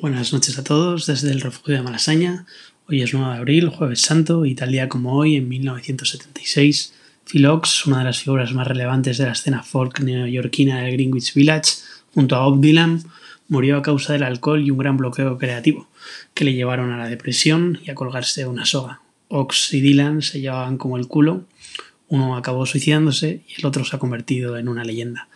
Buenas noches a todos desde el refugio de Malasaña. Hoy es 9 de abril, jueves santo, y tal día como hoy, en 1976, Phil Ox, una de las figuras más relevantes de la escena folk neoyorquina del Greenwich Village, junto a Bob Dylan, murió a causa del alcohol y un gran bloqueo creativo, que le llevaron a la depresión y a colgarse una soga. Ox y Dylan se llevaban como el culo, uno acabó suicidándose y el otro se ha convertido en una leyenda.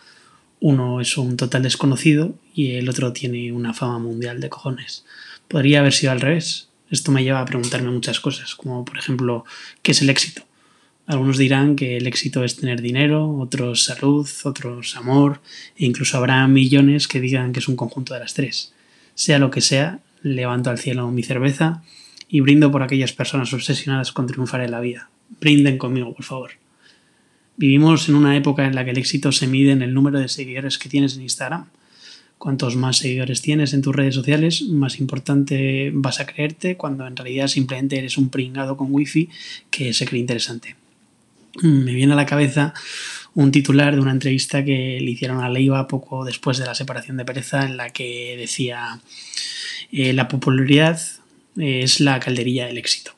Uno es un total desconocido y el otro tiene una fama mundial de cojones. Podría haber sido al revés. Esto me lleva a preguntarme muchas cosas, como por ejemplo, ¿qué es el éxito? Algunos dirán que el éxito es tener dinero, otros salud, otros amor, e incluso habrá millones que digan que es un conjunto de las tres. Sea lo que sea, levanto al cielo mi cerveza y brindo por aquellas personas obsesionadas con triunfar en la vida. Brinden conmigo, por favor. Vivimos en una época en la que el éxito se mide en el número de seguidores que tienes en Instagram. Cuantos más seguidores tienes en tus redes sociales, más importante vas a creerte cuando en realidad simplemente eres un pringado con wifi que se cree interesante. Me viene a la cabeza un titular de una entrevista que le hicieron a Leiva poco después de la separación de Pereza en la que decía eh, la popularidad es la calderilla del éxito.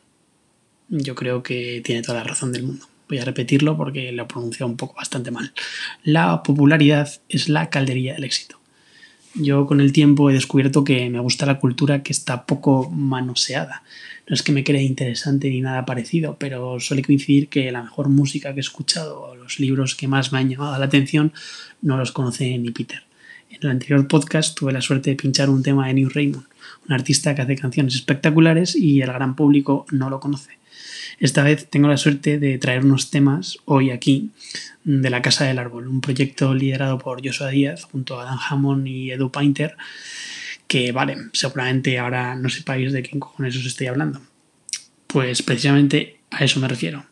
Yo creo que tiene toda la razón del mundo. Voy a repetirlo porque lo he pronunciado un poco bastante mal. La popularidad es la calderilla del éxito. Yo con el tiempo he descubierto que me gusta la cultura que está poco manoseada. No es que me cree interesante ni nada parecido, pero suele coincidir que la mejor música que he escuchado o los libros que más me han llamado la atención no los conoce ni Peter. En el anterior podcast tuve la suerte de pinchar un tema de New Raymond, un artista que hace canciones espectaculares y el gran público no lo conoce. Esta vez tengo la suerte de traer unos temas hoy aquí de la Casa del Árbol, un proyecto liderado por Joshua Díaz junto a Dan Hammond y Edu Painter, que vale, seguramente ahora no sepáis de qué cojones os estoy hablando. Pues precisamente a eso me refiero.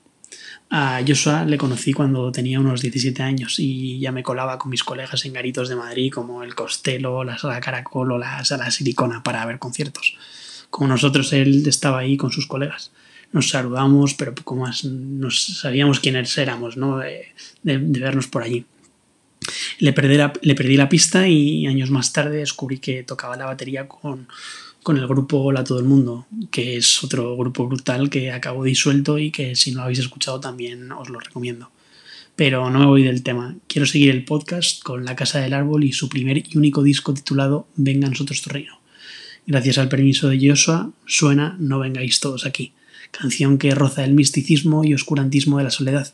A Joshua le conocí cuando tenía unos 17 años y ya me colaba con mis colegas en garitos de Madrid como el Costello, la Sala Caracol o la Sala Silicona para ver conciertos. Como nosotros, él estaba ahí con sus colegas nos saludamos, pero poco más nos sabíamos quiénes éramos, ¿no? De, vernos por allí. Le perdí, la, le perdí la pista y años más tarde descubrí que tocaba la batería con, con el grupo Hola Todo el Mundo, que es otro grupo brutal que acabó disuelto y que si no lo habéis escuchado también os lo recomiendo. Pero no me voy del tema. Quiero seguir el podcast con La Casa del Árbol y su primer y único disco titulado Venga nosotros tu reino. Gracias al permiso de Joshua, suena No vengáis todos aquí canción que roza el misticismo y oscurantismo de la soledad,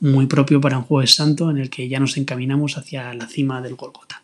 muy propio para un jueves santo en el que ya nos encaminamos hacia la cima del Golgota.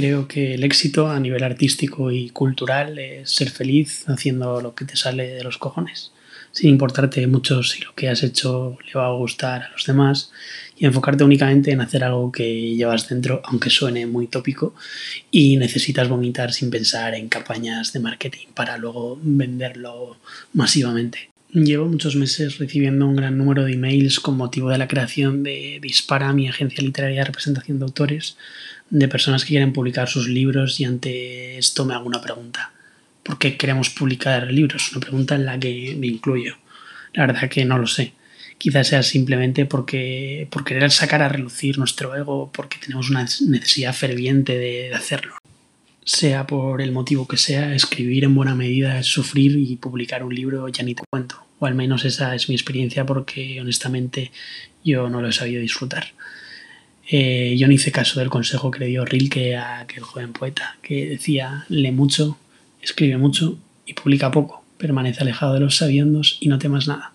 Creo que el éxito a nivel artístico y cultural es ser feliz haciendo lo que te sale de los cojones, sin importarte mucho si lo que has hecho le va a gustar a los demás y enfocarte únicamente en hacer algo que llevas dentro, aunque suene muy tópico, y necesitas vomitar sin pensar en campañas de marketing para luego venderlo masivamente. Llevo muchos meses recibiendo un gran número de emails con motivo de la creación de Dispara, mi agencia literaria de representación de autores, de personas que quieren publicar sus libros y ante esto me hago una pregunta. ¿Por qué queremos publicar libros? Una pregunta en la que me incluyo. La verdad que no lo sé. Quizás sea simplemente porque por querer sacar a relucir nuestro ego, porque tenemos una necesidad ferviente de hacerlo. Sea por el motivo que sea, escribir en buena medida es sufrir y publicar un libro ya ni te cuento. O al menos esa es mi experiencia porque honestamente yo no lo he sabido disfrutar. Eh, yo no hice caso del consejo que le dio Rilke a aquel joven poeta, que decía, lee mucho, escribe mucho y publica poco, permanece alejado de los sabiendos y no temas nada.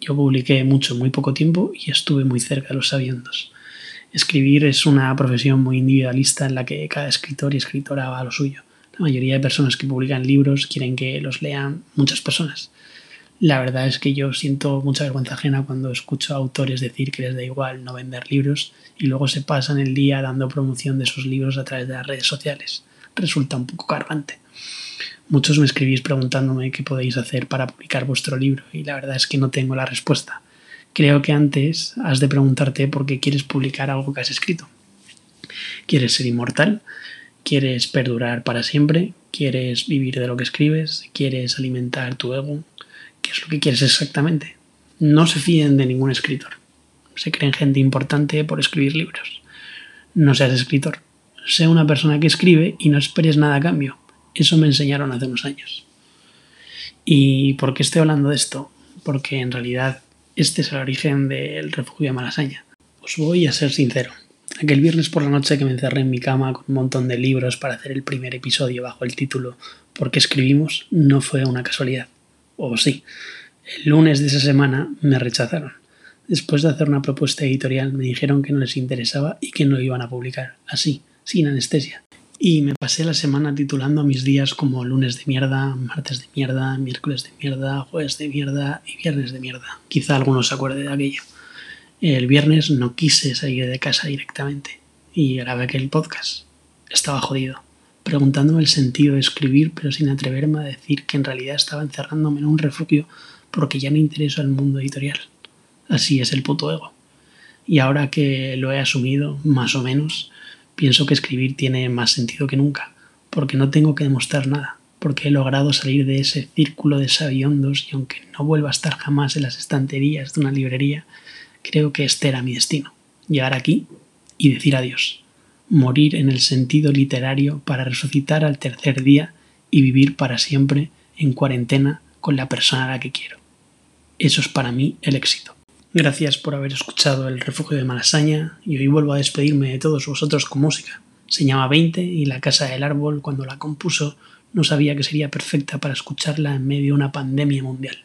Yo publiqué mucho muy poco tiempo y estuve muy cerca de los sabiendos. Escribir es una profesión muy individualista en la que cada escritor y escritora va a lo suyo. La mayoría de personas que publican libros quieren que los lean muchas personas. La verdad es que yo siento mucha vergüenza ajena cuando escucho a autores decir que les da igual no vender libros y luego se pasan el día dando promoción de sus libros a través de las redes sociales. Resulta un poco cargante. Muchos me escribís preguntándome qué podéis hacer para publicar vuestro libro y la verdad es que no tengo la respuesta creo que antes has de preguntarte por qué quieres publicar algo que has escrito. ¿Quieres ser inmortal? ¿Quieres perdurar para siempre? ¿Quieres vivir de lo que escribes? ¿Quieres alimentar tu ego? ¿Qué es lo que quieres exactamente? No se fíen de ningún escritor. Se creen gente importante por escribir libros. No seas escritor. Sé una persona que escribe y no esperes nada a cambio. Eso me enseñaron hace unos años. ¿Y por qué estoy hablando de esto? Porque en realidad este es el origen del refugio de Malasaña. Os voy a ser sincero. Aquel viernes por la noche que me encerré en mi cama con un montón de libros para hacer el primer episodio bajo el título ¿Por qué escribimos? no fue una casualidad. O sí. El lunes de esa semana me rechazaron. Después de hacer una propuesta editorial me dijeron que no les interesaba y que no iban a publicar, así, sin anestesia. Y me pasé la semana titulando mis días como lunes de mierda, martes de mierda, miércoles de mierda, jueves de mierda y viernes de mierda. Quizá alguno se acuerde de aquello. El viernes no quise salir de casa directamente y grabé aquel podcast. Estaba jodido, preguntándome el sentido de escribir pero sin atreverme a decir que en realidad estaba encerrándome en un refugio porque ya no intereso al mundo editorial. Así es el puto ego. Y ahora que lo he asumido, más o menos, pienso que escribir tiene más sentido que nunca, porque no tengo que demostrar nada, porque he logrado salir de ese círculo de sabiondos y aunque no vuelva a estar jamás en las estanterías de una librería, creo que este era mi destino, llegar aquí y decir adiós, morir en el sentido literario para resucitar al tercer día y vivir para siempre en cuarentena con la persona a la que quiero. Eso es para mí el éxito. Gracias por haber escuchado El Refugio de Malasaña y hoy vuelvo a despedirme de todos vosotros con música. Se llama 20 y La Casa del Árbol cuando la compuso no sabía que sería perfecta para escucharla en medio de una pandemia mundial.